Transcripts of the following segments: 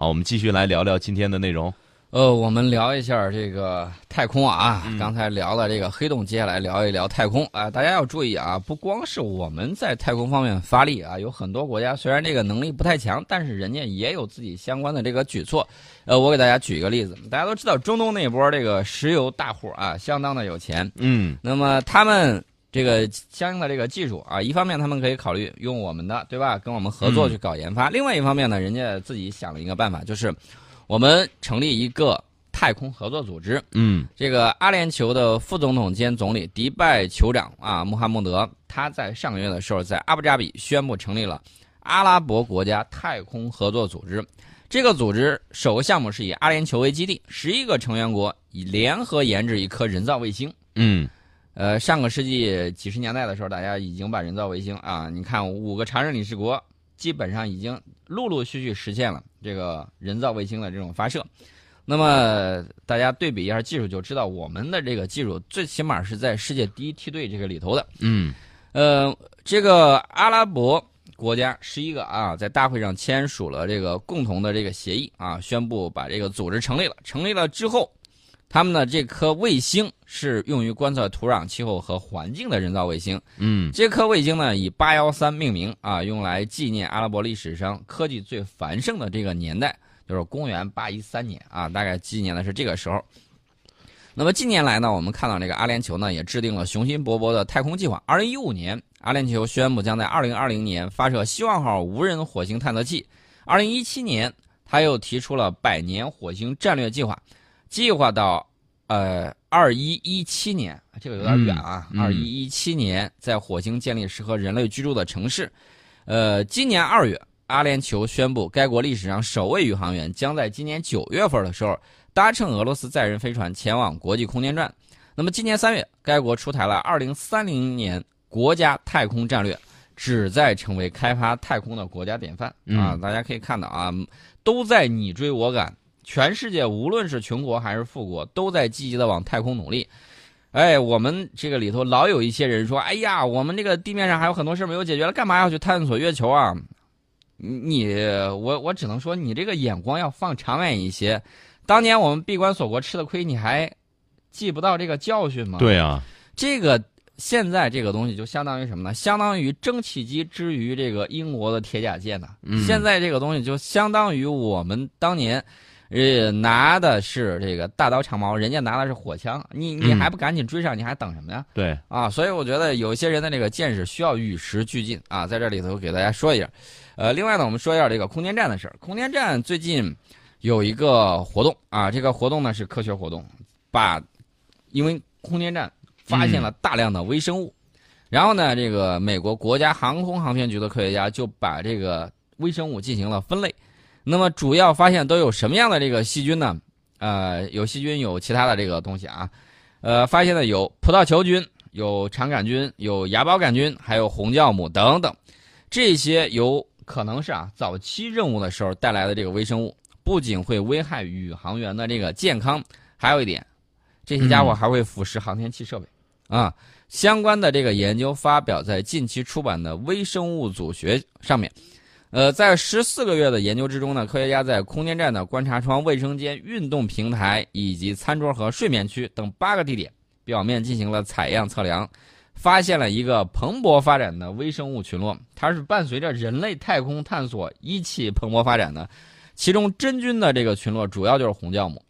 好，我们继续来聊聊今天的内容。呃，我们聊一下这个太空啊，刚才聊了这个黑洞，接下来聊一聊太空啊。大家要注意啊，不光是我们在太空方面发力啊，有很多国家虽然这个能力不太强，但是人家也有自己相关的这个举措。呃，我给大家举一个例子，大家都知道中东那波这个石油大户啊，相当的有钱。嗯，那么他们这个相应的这个技术啊，一方面他们可以考虑用我们的，对吧？跟我们合作去搞研发。另外一方面呢，人家自己想了一个办法，就是我们成立一个太空合作组织。嗯，这个阿联酋的副总统兼总理迪拜酋长啊，穆罕默德，他在上个月的时候在阿布扎比宣布成立了阿拉伯国家太空合作组织。这个组织首个项目是以阿联酋为基地，十一个成员国以联合研制一颗人造卫星。嗯，呃，上个世纪几十年代的时候，大家已经把人造卫星啊，你看五个常任理事国基本上已经陆陆续续实现了这个人造卫星的这种发射。那么大家对比一下技术，就知道我们的这个技术最起码是在世界第一梯队这个里头的。嗯，呃，这个阿拉伯国家十一个啊，在大会上签署了这个共同的这个协议啊，宣布把这个组织成立了。成立了之后，他们的这颗卫星是用于观测土壤、气候和环境的人造卫星。嗯，这颗卫星呢以八幺三命名啊，用来纪念阿拉伯历史上科技最繁盛的这个年代，就是公元八一三年啊，大概纪念的是这个时候。那么近年来呢，我们看到这个阿联酋呢也制定了雄心勃勃的太空计划。二零一五年，阿联酋宣布将在二零二零年发射希望号无人火星探测器。二零一七年，他又提出了百年火星战略计划，计划到呃二一一七年，这个有点远啊，二一一七年在火星建立适合人类居住的城市。呃，今年二月，阿联酋宣布，该国历史上首位宇航员将在今年九月份的时候搭乘俄罗斯载人飞船前往国际空间站。那么今年三月，该国出台了二零三零年国家太空战略，旨在成为开发太空的国家典范啊！嗯大家可以看到啊，都在你追我赶，全世界无论是穷国还是富国，都在积极的往太空努力。哎，我们这个里头老有一些人说：“哎呀，我们这个地面上还有很多事没有解决了，干嘛要去探索月球啊？”你我我只能说，你这个眼光要放长远一些。当年我们闭关锁国吃的亏，你还记不到这个教训吗？，对啊，这个现在这个东西就相当于什么呢？相当于蒸汽机之于这个英国的铁甲舰呢。嗯现在这个东西就相当于我们当年。呃，拿的是这个大刀长矛，人家拿的是火枪，你你嗯还不赶紧追上，你还等什么呀？对，啊，所以我觉得有些人的这个见识需要与时俱进啊，在这里头给大家说一下。呃，另外呢，我们说一下这个空间站的事儿。空间站最近有一个活动啊，这个活动呢是科学活动，把因为空间站发现了大量的微生物，然后呢，这个美国国家航空航天局的科学家就把这个微生物进行了分类。那么主要发现都有什么样的这个细菌呢？呃，有细菌，有其他的这个东西啊。呃，发现的有葡萄球菌、有肠杆菌、有芽孢杆菌，还有红酵母等等。这些有可能是啊早期任务的时候带来的这个微生物，不仅会危害宇航员的这个健康，还有一点，这些家伙还会腐蚀航天器设备、啊。相关的这个研究发表在近期出版的《微生物组学》上面。呃，在十四个月的研究之中呢，科学家在空间站的观察窗、卫生间、运动平台以及餐桌和睡眠区等八个地点表面进行了采样测量，发现了一个蓬勃发展的微生物群落，它是伴随着人类太空探索一起蓬勃发展的。其中真菌的这个群落主要就是红酵母，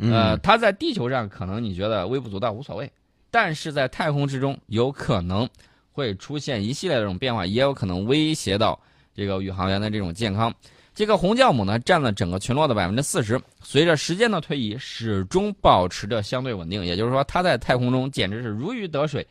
呃，嗯它在地球上可能你觉得微不足道无所谓，但是在太空之中有可能会出现一系列的这种变化，也有可能威胁到。这个宇航员的这种健康，这个红酵母呢占了整个群落的百分之四十。随着时间的推移，始终保持着相对稳定，也就是说，它在太空中简直是如鱼得水，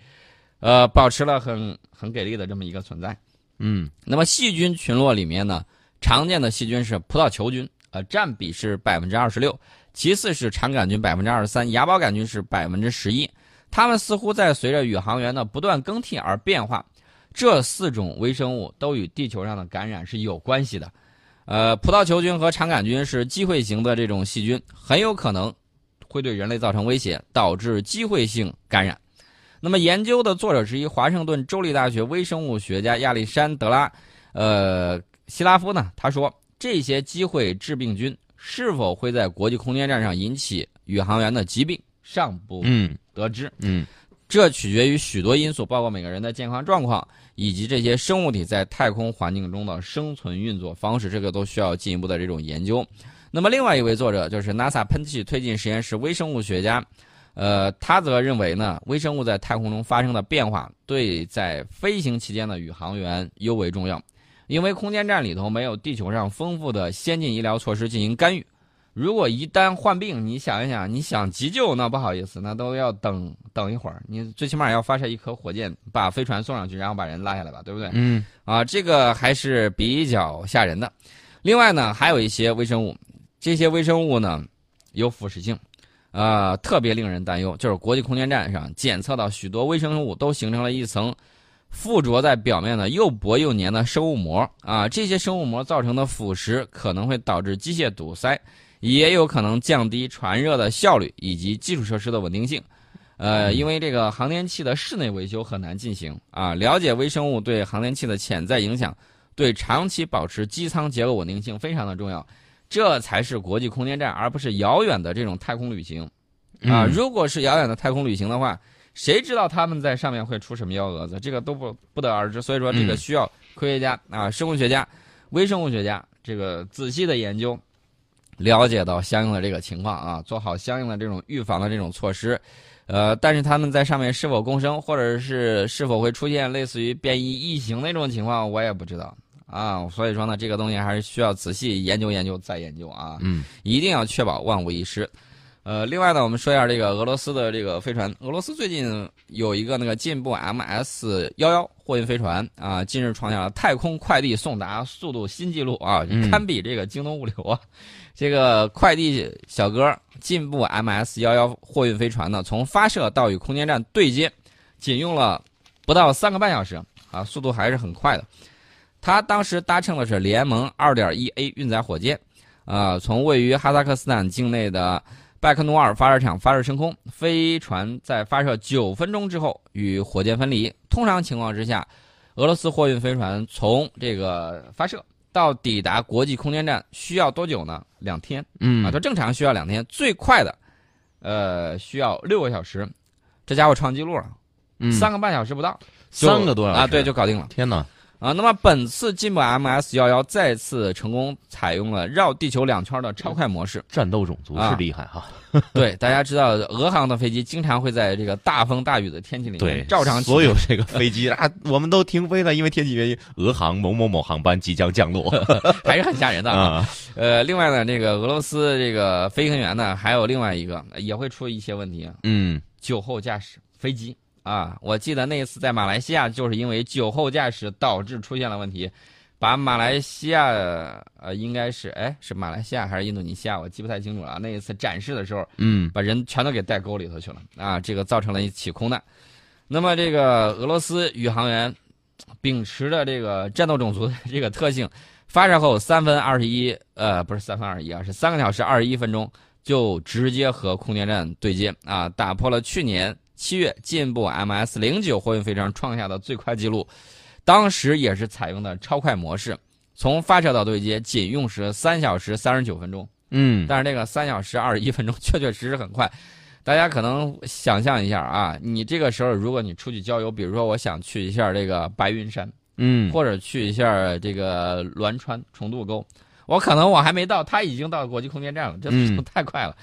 呃，保持了很很给力的这么一个存在。嗯那么细菌群落里面呢，常见的细菌是葡萄球菌，呃，占比是百分之二十六，其次是肠杆菌百分之二十三，芽孢杆菌是百分之十一。它们似乎在随着宇航员的不断更替而变化。这四种微生物都与地球上的感染是有关系的，呃，葡萄球菌和肠杆菌是机会型的这种细菌，很有可能会对人类造成威胁，导致机会性感染。那么，研究的作者之一，华盛顿州立大学微生物学家亚历山德拉，呃，希拉夫呢，他说，这些机会致病菌是否会在国际空间站上引起宇航员的疾病，尚不嗯得知。嗯这取决于许多因素，包括每个人的健康状况，以及这些生物体在太空环境中的生存运作方式，这个都需要进一步的这种研究。那么，另外一位作者就是 NASA 喷气推进实验室微生物学家，呃，他则认为呢，微生物在太空中发生的变化对在飞行期间的宇航员尤为重要，因为空间站里头没有地球上丰富的先进医疗措施进行干预。如果一旦患病，你想一想，你想急救，那不好意思，那都要等等一会儿。你最起码要发射一颗火箭，把飞船送上去，然后把人拉下来吧，对不对？嗯啊，这个还是比较吓人的。另外呢，还有一些微生物，这些微生物呢有腐蚀性，啊，特别令人担忧。就是国际空间站上检测到许多微生物都形成了一层附着在表面的又薄又黏的生物膜啊，这些生物膜造成的腐蚀可能会导致机械堵塞。也有可能降低传热的效率以及基础设施的稳定性，呃，因为这个航天器的室内维修很难进行啊。了解微生物对航天器的潜在影响，对长期保持机舱结构稳定性非常的重要。这才是国际空间站，而不是遥远的这种太空旅行啊。嗯如果是遥远的太空旅行的话，谁知道他们在上面会出什么幺蛾子？这个都不不得而知。所以说，这个嗯需要科学家啊、生物学家、微生物学家这个仔细的研究。了解到相应的这个情况啊，做好相应的这种预防的这种措施，呃，但是他们在上面是否共生，或者是是否会出现类似于变异异形那种情况，我也不知道啊。所以说呢，这个东西还是需要仔细研究研究再研究啊，嗯一定要确保万无一失。呃，另外呢，我们说一下这个俄罗斯的这个飞船。俄罗斯最近有一个那个进步 MS 幺幺货运飞船啊，近日创下了太空快递送达速度新纪录啊，嗯堪比这个京东物流啊。这个快递小哥进步 MS 幺幺货运飞船呢，从发射到与空间站对接，仅用了不到三个半小时啊，速度还是很快的。他当时搭乘的是联盟 2.1A 运载火箭，啊，从位于哈萨克斯坦境内的拜克努尔发射场发射升空。飞船在发射九分钟之后与火箭分离。通常情况之下，俄罗斯货运飞船从这个发射到抵达国际空间站需要多久呢？两天。嗯啊，它正常需要两天，最快的，呃，需要六个小时，这家伙创纪录了，嗯三个半小时不到，三个多小时啊，对，就搞定了天哪，啊。那么本次进步 MS 幺幺再次成功采用了绕地球两圈的超快模式。战斗种族啊是厉害哈，对，大家知道，俄航的飞机经常会在这个大风大雨的天气里面，照常起所有这个飞机啊，我们都停飞了，因为天气原因，俄航某某某航班即将降落 还是很吓人的啊。啊，呃，另外呢，这个俄罗斯这个飞行员呢，还有另外一个也会出一些问题，嗯酒后驾驶飞机啊，我记得那一次在马来西亚，就是因为酒后驾驶导致出现了问题，把马来西亚呃应该是哎是马来西亚还是印度尼西亚，我记不太清楚了。那一次展示的时候，嗯把人全都给带沟里头去了啊，这个造成了一起空难。那么这个俄罗斯宇航员秉持着这个战斗种族的这个特性，发射后三分二十一呃不是三分二十一啊，是三个小时二十一分钟就直接和空间站对接啊，打破了去年七月进步 MS 零九货运飞船创下的最快纪录，当时也是采用的超快模式，从发射到对接仅用时三小时三十九分钟。嗯但是这个三小时二十一分钟确确实实很快，大家可能想象一下啊，你这个时候如果你出去郊游，比如说我想去一下这个白云山，嗯或者去一下这个栾川重渡沟，我可能我还没到，他已经到国际空间站了，这 太快了。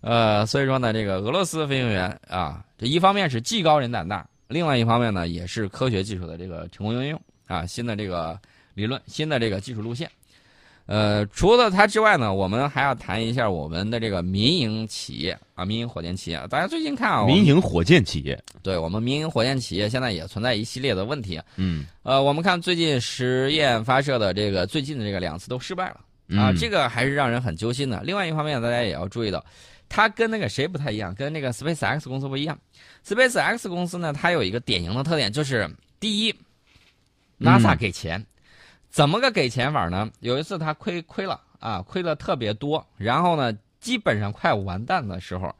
呃，所以说呢，这个俄罗斯飞行员啊，这一方面是技高人胆大，另外一方面呢，也是科学技术的这个成功应用啊，新的这个理论，新的这个技术路线。呃，除了它之外呢，我们还要谈一下我们的这个民营企业啊，民营火箭企业。大家最近看啊，民营火箭企业，对我们民营火箭企业现在也存在一系列的问题。嗯呃，我们看最近实验发射的这个最近的这个两次都失败了啊，嗯这个还是让人很揪心的。另外一方面，大家也要注意到，它跟那个谁不太一样，跟那个 SpaceX 公司不一样。SpaceX 公司呢，它有一个典型的特点，就是第一，NASA 嗯给钱，怎么个给钱法呢？有一次他亏亏了啊，亏的特别多，然后呢，基本上快完蛋的时候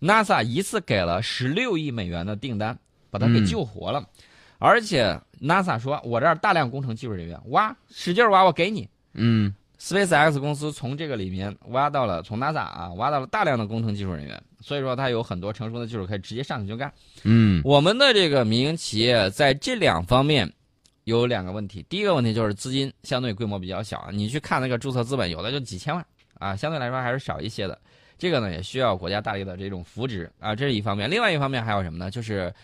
，NASA 一次给了十六亿美元的订单，把他给嗯救活了。而且 NASA 说，我这儿大量工程技术人员，挖，使劲挖，我给你。嗯 SpaceX 公司从这个里面挖到了，从 NASA 啊挖到了大量的工程技术人员，所以说它有很多成熟的技术可以直接上去就干。嗯我们的这个民营企业在这两方面有两个问题，第一个问题就是资金相对规模比较小啊，你去看那个注册资本，有的就几千万啊，相对来说还是少一些的。这个呢也需要国家大力的这种扶植啊，这是一方面。另外一方面还有什么呢？就是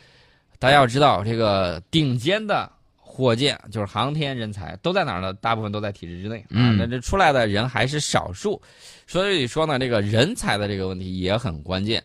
大家要知道，这个顶尖的火箭就是航天人才都在哪儿呢？大部分都在体制之内啊，嗯那这出来的人还是少数，所以说呢，这个人才的这个问题也很关键。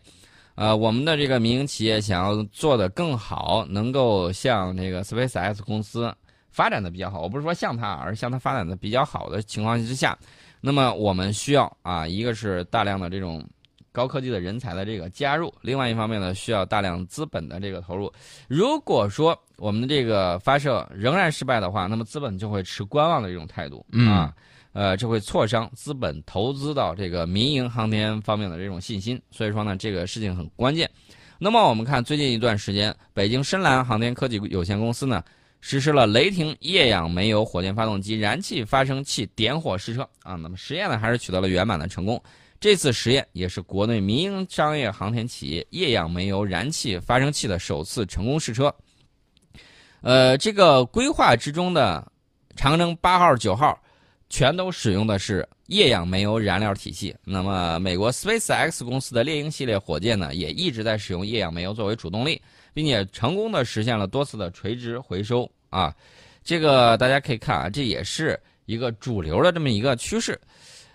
呃，我们的这个民营企业想要做得更好，能够像这个 SpaceX 公司发展的比较好，我不是说像它，而是像它发展的比较好的情况之下，那么我们需要啊，一个是大量的这种高科技的人才的这个加入，另外一方面呢，需要大量资本的这个投入。如果说我们的这个发射仍然失败的话，那么资本就会持观望的这种态度嗯啊。呃，这会挫伤资本投资到这个民营航天方面的这种信心，所以说呢，这个事情很关键。那么我们看最近一段时间，北京深蓝航天科技有限公司呢，实施了雷霆液氧煤油火箭发动机燃气发生器点火试车啊，那么实验呢还是取得了圆满的成功。这次实验也是国内民营商业航天企业液氧煤油燃气发生器的首次成功试车。呃，这个规划之中的长征八号、九号。全都使用的是液氧煤油燃料体系。那么，美国 SpaceX 公司的猎鹰系列火箭呢，也一直在使用液氧煤油作为主动力，并且成功的实现了多次的垂直回收啊。这个大家可以看啊，这也是一个主流的这么一个趋势。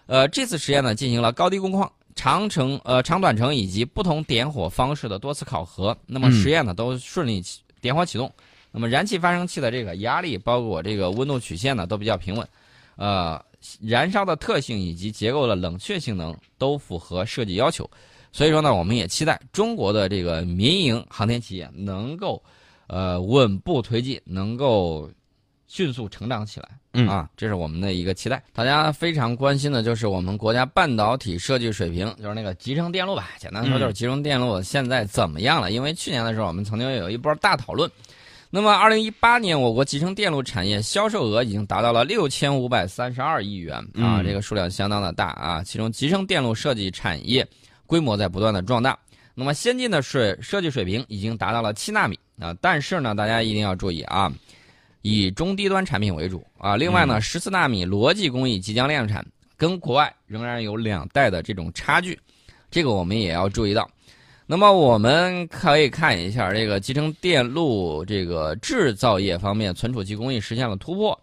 呃，这次实验呢，进行了高低工况、长程、呃长短程以及不同点火方式的多次考核。那么实验呢，都顺利点火启动。那么燃气发生器的这个压力，包括这个温度曲线呢，都比较平稳。呃，燃烧的特性以及结构的冷却性能都符合设计要求，所以说呢，我们也期待中国的这个民营航天企业能够，呃，稳步推进，能够迅速成长起来。嗯啊，这是我们的一个期待。大家非常关心的就是我们国家半导体设计水平，就是那个集成电路吧。简单说就是集成电路现在怎么样了？因为去年的时候我们曾经有一波大讨论。那么，二零一八年我国集成电路产业销售额已经达到了六千五百三十二亿元啊，嗯这个数量相当的大啊。其中，集成电路设计产业规模在不断的壮大。那么，先进的水设计水平已经达到了七纳米啊，但是呢，大家一定要注意啊，以中低端产品为主啊。另外呢，十四纳米逻辑工艺即将量产，跟国外仍然有两代的这种差距，这个我们也要注意到。那么我们可以看一下这个集成电路这个制造业方面存储器工艺实现了突破，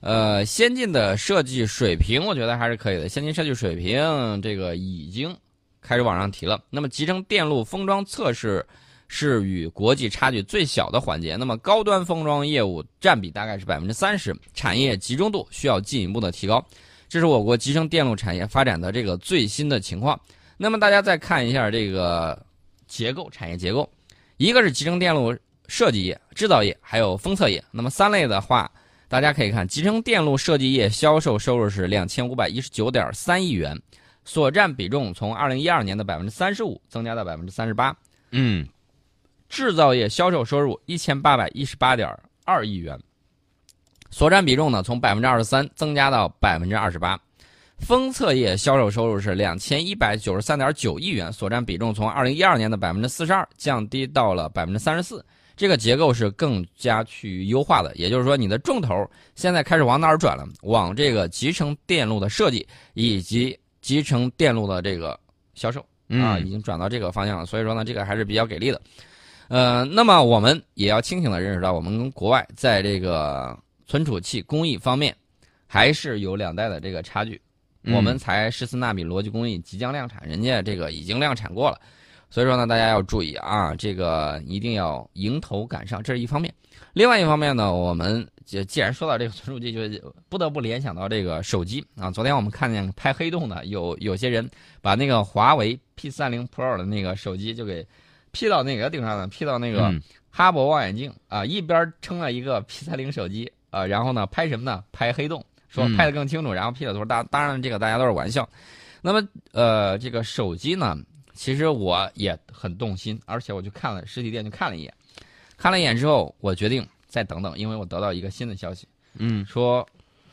呃，先进的设计水平我觉得还是可以的，先进设计水平这个已经开始往上提了。那么集成电路封装测试是与国际差距最小的环节，那么高端封装业务占比大概是百分之三十，产业集中度需要进一步的提高，这是我国集成电路产业发展的这个最新的情况。那么大家再看一下这个。结构产业结构，一个是集成电路设计业、制造业，还有封测业。那么三类的话，大家可以看，集成电路设计业销售收入是两千五百一十九点三亿元，所占比重从二零一二年的百分之三十五增加到百分之三十八。嗯，制造业销售收入一千八百一十八点二亿元，所占比重呢从百分之二十三增加到百分之二十八。封测业销售收入是两千一百九十三点九亿元，所占比重从二零一二年的百分之四十二降低到了百分之三十四。这个结构是更加趋于优化的，也就是说，你的重头现在开始往哪儿转了？往这个集成电路的设计以及集成电路的这个销售啊，已经转到这个方向了。所以说呢，这个还是比较给力的。呃，那么我们也要清醒的认识到，我们跟国外在这个存储器工艺方面还是有两代的这个差距。我们才十四纳米逻辑工艺即将量产，人家这个已经量产过了，所以说呢，大家要注意啊，这个一定要迎头赶上，这是一方面。另外一方面呢，我们既既然说到这个存储器，就不得不联想到这个手机啊。昨天我们看见拍黑洞的有有些人把那个华为 P 三零 Pro 的那个手机就给 P 到那个顶上了，P 到那个哈勃望远镜啊，一边撑了一个 P 三零手机啊，然后呢拍什么呢？拍黑洞。说拍的更清楚，然后 P 的图，当当然这个大家都是玩笑。那么呃，这个手机呢，其实我也很动心，而且我去看了实体店去看了一眼，看了一眼之后，我决定再等等，因为我得到一个新的消息，嗯，说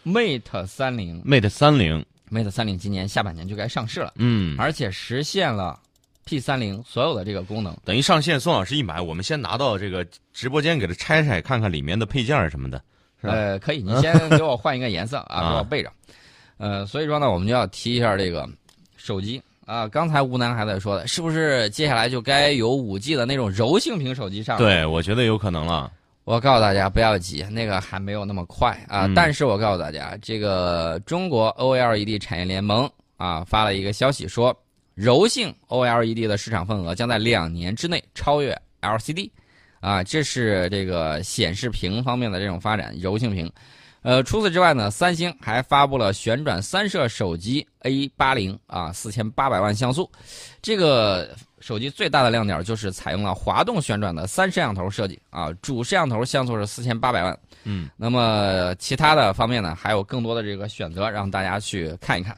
Mate 三零，Mate 三零，，Mate 三零今年下半年就该上市了，嗯，而且实现了 P 三零所有的这个功能。等于上线，宋老师一买，我们先拿到这个直播间给它拆拆，看看里面的配件什么的。呃，可以，你先给我换一个颜色 啊，啊给我备着。呃，所以说呢，我们就要提一下这个手机啊。刚才吴楠还在说的，是不是接下来就该有五 G 的那种柔性屏手机上？，对，我觉得有可能了。我告诉大家不要急，那个还没有那么快啊。嗯但是我告诉大家，这个中国 OLED 产业联盟啊发了一个消息说，柔性 OLED 的市场份额将在两年之内超越 LCD。啊，这是这个显示屏方面的这种发展，柔性屏。呃，除此之外呢，三星还发布了旋转三摄手机 A 八零啊，四千八百万像素。这个手机最大的亮点就是采用了滑动旋转的三摄像头设计啊，主摄像头像素是四千八百万。嗯，那么其他的方面呢，还有更多的这个选择，让大家去看一看。